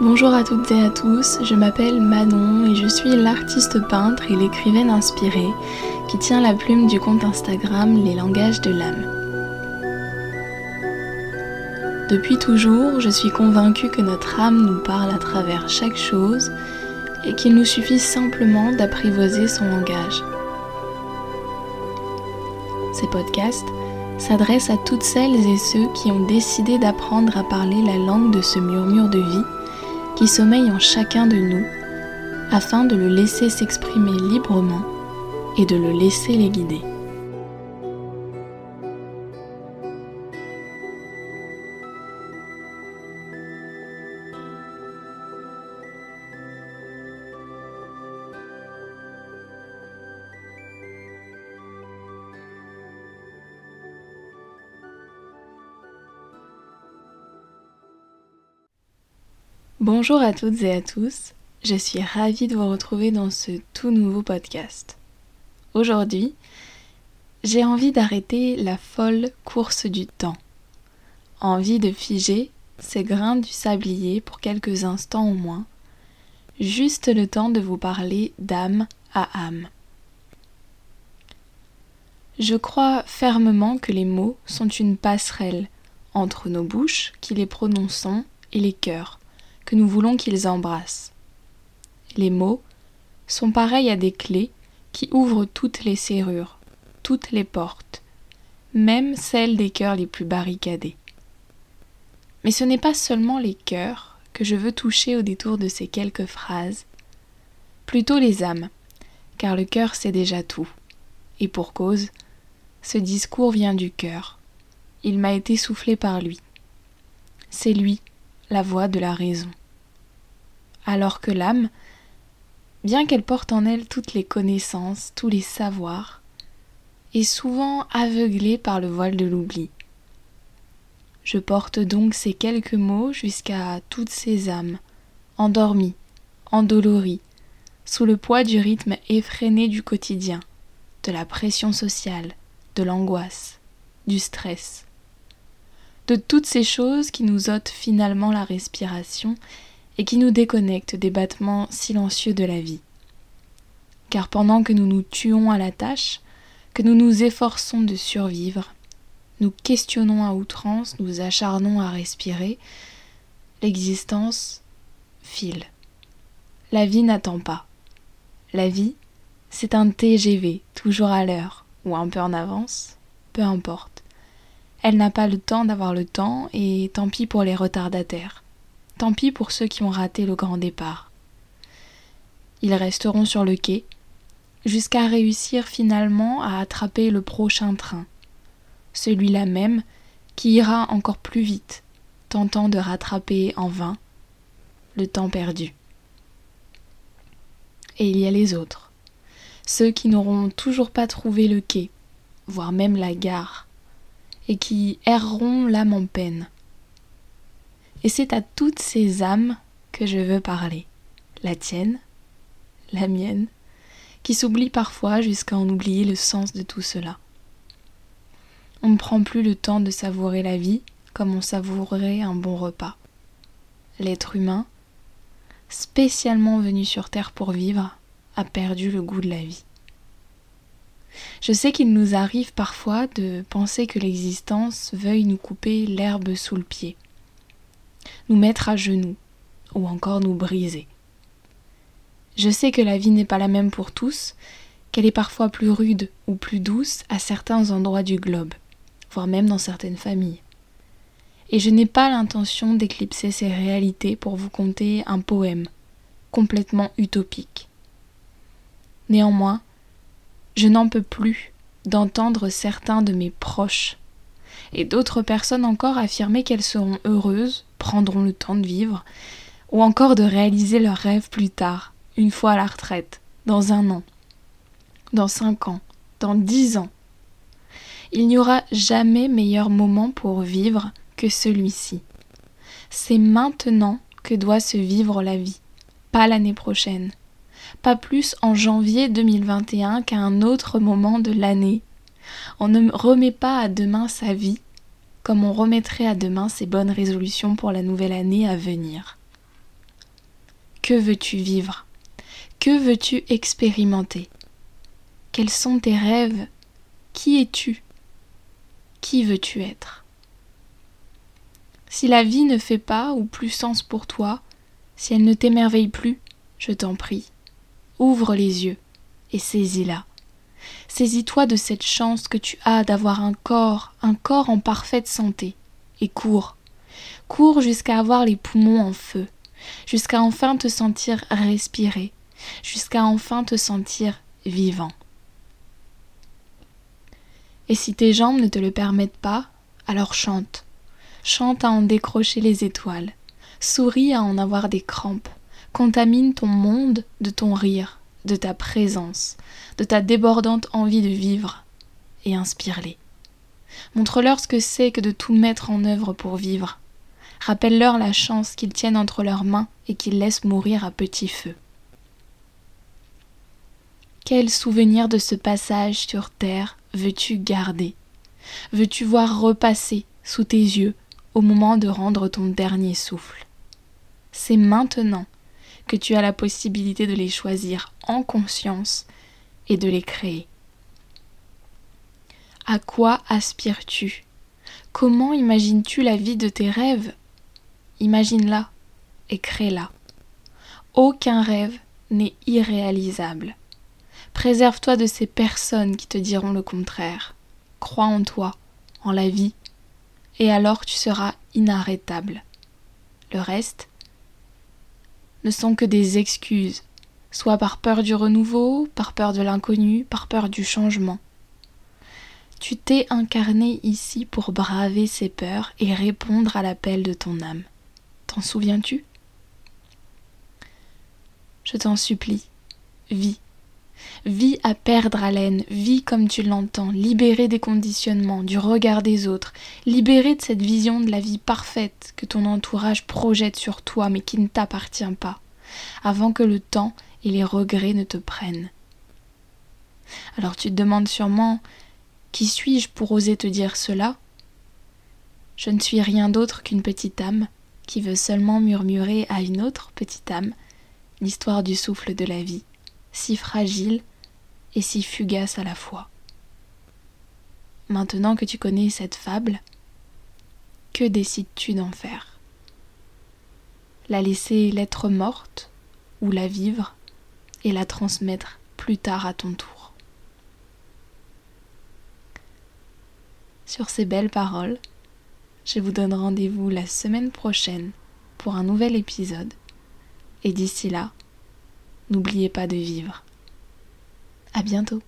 Bonjour à toutes et à tous, je m'appelle Manon et je suis l'artiste peintre et l'écrivaine inspirée qui tient la plume du compte Instagram Les langages de l'âme. Depuis toujours, je suis convaincue que notre âme nous parle à travers chaque chose et qu'il nous suffit simplement d'apprivoiser son langage. Ces podcasts s'adressent à toutes celles et ceux qui ont décidé d'apprendre à parler la langue de ce murmure de vie qui sommeille en chacun de nous afin de le laisser s'exprimer librement et de le laisser les guider. Bonjour à toutes et à tous, je suis ravie de vous retrouver dans ce tout nouveau podcast. Aujourd'hui, j'ai envie d'arrêter la folle course du temps. Envie de figer ces grains du sablier pour quelques instants au moins, juste le temps de vous parler d'âme à âme. Je crois fermement que les mots sont une passerelle entre nos bouches qui les prononçons et les cœurs nous voulons qu'ils embrassent. Les mots sont pareils à des clés qui ouvrent toutes les serrures, toutes les portes, même celles des cœurs les plus barricadés. Mais ce n'est pas seulement les cœurs que je veux toucher au détour de ces quelques phrases, plutôt les âmes, car le cœur sait déjà tout. Et pour cause, ce discours vient du cœur. Il m'a été soufflé par lui. C'est lui la voix de la raison. Alors que l'âme, bien qu'elle porte en elle toutes les connaissances, tous les savoirs, est souvent aveuglée par le voile de l'oubli. Je porte donc ces quelques mots jusqu'à toutes ces âmes, endormies, endolories, sous le poids du rythme effréné du quotidien, de la pression sociale, de l'angoisse, du stress de toutes ces choses qui nous ôtent finalement la respiration et qui nous déconnectent des battements silencieux de la vie. Car pendant que nous nous tuons à la tâche, que nous nous efforçons de survivre, nous questionnons à outrance, nous acharnons à respirer, l'existence file. La vie n'attend pas. La vie, c'est un TGV, toujours à l'heure, ou un peu en avance, peu importe. Elle n'a pas le temps d'avoir le temps, et tant pis pour les retardataires. Tant pis pour ceux qui ont raté le grand départ. Ils resteront sur le quai, jusqu'à réussir finalement à attraper le prochain train, celui-là même qui ira encore plus vite, tentant de rattraper en vain le temps perdu. Et il y a les autres, ceux qui n'auront toujours pas trouvé le quai, voire même la gare, et qui erreront l'âme en peine. Et c'est à toutes ces âmes que je veux parler, la tienne, la mienne, qui s'oublie parfois jusqu'à en oublier le sens de tout cela. On ne prend plus le temps de savourer la vie comme on savourerait un bon repas. L'être humain, spécialement venu sur Terre pour vivre, a perdu le goût de la vie. Je sais qu'il nous arrive parfois de penser que l'existence veuille nous couper l'herbe sous le pied, nous mettre à genoux, ou encore nous briser. Je sais que la vie n'est pas la même pour tous, qu'elle est parfois plus rude ou plus douce à certains endroits du globe, voire même dans certaines familles. Et je n'ai pas l'intention d'éclipser ces réalités pour vous conter un poème complètement utopique. Néanmoins, je n'en peux plus d'entendre certains de mes proches et d'autres personnes encore affirmer qu'elles seront heureuses, prendront le temps de vivre, ou encore de réaliser leurs rêves plus tard, une fois à la retraite, dans un an, dans cinq ans, dans dix ans. Il n'y aura jamais meilleur moment pour vivre que celui-ci. C'est maintenant que doit se vivre la vie, pas l'année prochaine pas plus en janvier 2021 qu'à un autre moment de l'année. On ne remet pas à demain sa vie comme on remettrait à demain ses bonnes résolutions pour la nouvelle année à venir. Que veux-tu vivre? Que veux-tu expérimenter? Quels sont tes rêves? Qui es-tu? Qui veux-tu être? Si la vie ne fait pas ou plus sens pour toi, si elle ne t'émerveille plus, je t'en prie, ouvre les yeux et saisis-la. Saisis-toi de cette chance que tu as d'avoir un corps, un corps en parfaite santé, et cours. Cours jusqu'à avoir les poumons en feu, jusqu'à enfin te sentir respirer, jusqu'à enfin te sentir vivant. Et si tes jambes ne te le permettent pas, alors chante. Chante à en décrocher les étoiles. Souris à en avoir des crampes. Contamine ton monde de ton rire, de ta présence, de ta débordante envie de vivre, et inspire-les. Montre-leur ce que c'est que de tout mettre en œuvre pour vivre. Rappelle-leur la chance qu'ils tiennent entre leurs mains et qu'ils laissent mourir à petit feu. Quel souvenir de ce passage sur terre veux-tu garder? Veux-tu voir repasser sous tes yeux au moment de rendre ton dernier souffle? C'est maintenant que tu as la possibilité de les choisir en conscience et de les créer. À quoi aspires-tu? Comment imagines-tu la vie de tes rêves? Imagine-la et crée-la. Aucun rêve n'est irréalisable. Préserve-toi de ces personnes qui te diront le contraire. Crois en toi, en la vie, et alors tu seras inarrêtable. Le reste ne sont que des excuses, soit par peur du renouveau, par peur de l'inconnu, par peur du changement. Tu t'es incarné ici pour braver ces peurs et répondre à l'appel de ton âme. T'en souviens-tu? Je t'en supplie, vis. Vis à perdre haleine, vis comme tu l'entends, libéré des conditionnements, du regard des autres, libéré de cette vision de la vie parfaite que ton entourage projette sur toi mais qui ne t'appartient pas, avant que le temps et les regrets ne te prennent. Alors tu te demandes sûrement Qui suis-je pour oser te dire cela? Je ne suis rien d'autre qu'une petite âme qui veut seulement murmurer à une autre petite âme l'histoire du souffle de la vie, si fragile et si fugace à la fois. Maintenant que tu connais cette fable, que décides-tu d'en faire? La laisser lettre morte ou la vivre et la transmettre plus tard à ton tour Sur ces belles paroles, je vous donne rendez-vous la semaine prochaine pour un nouvel épisode. Et d'ici là, n'oubliez pas de vivre. À bientôt.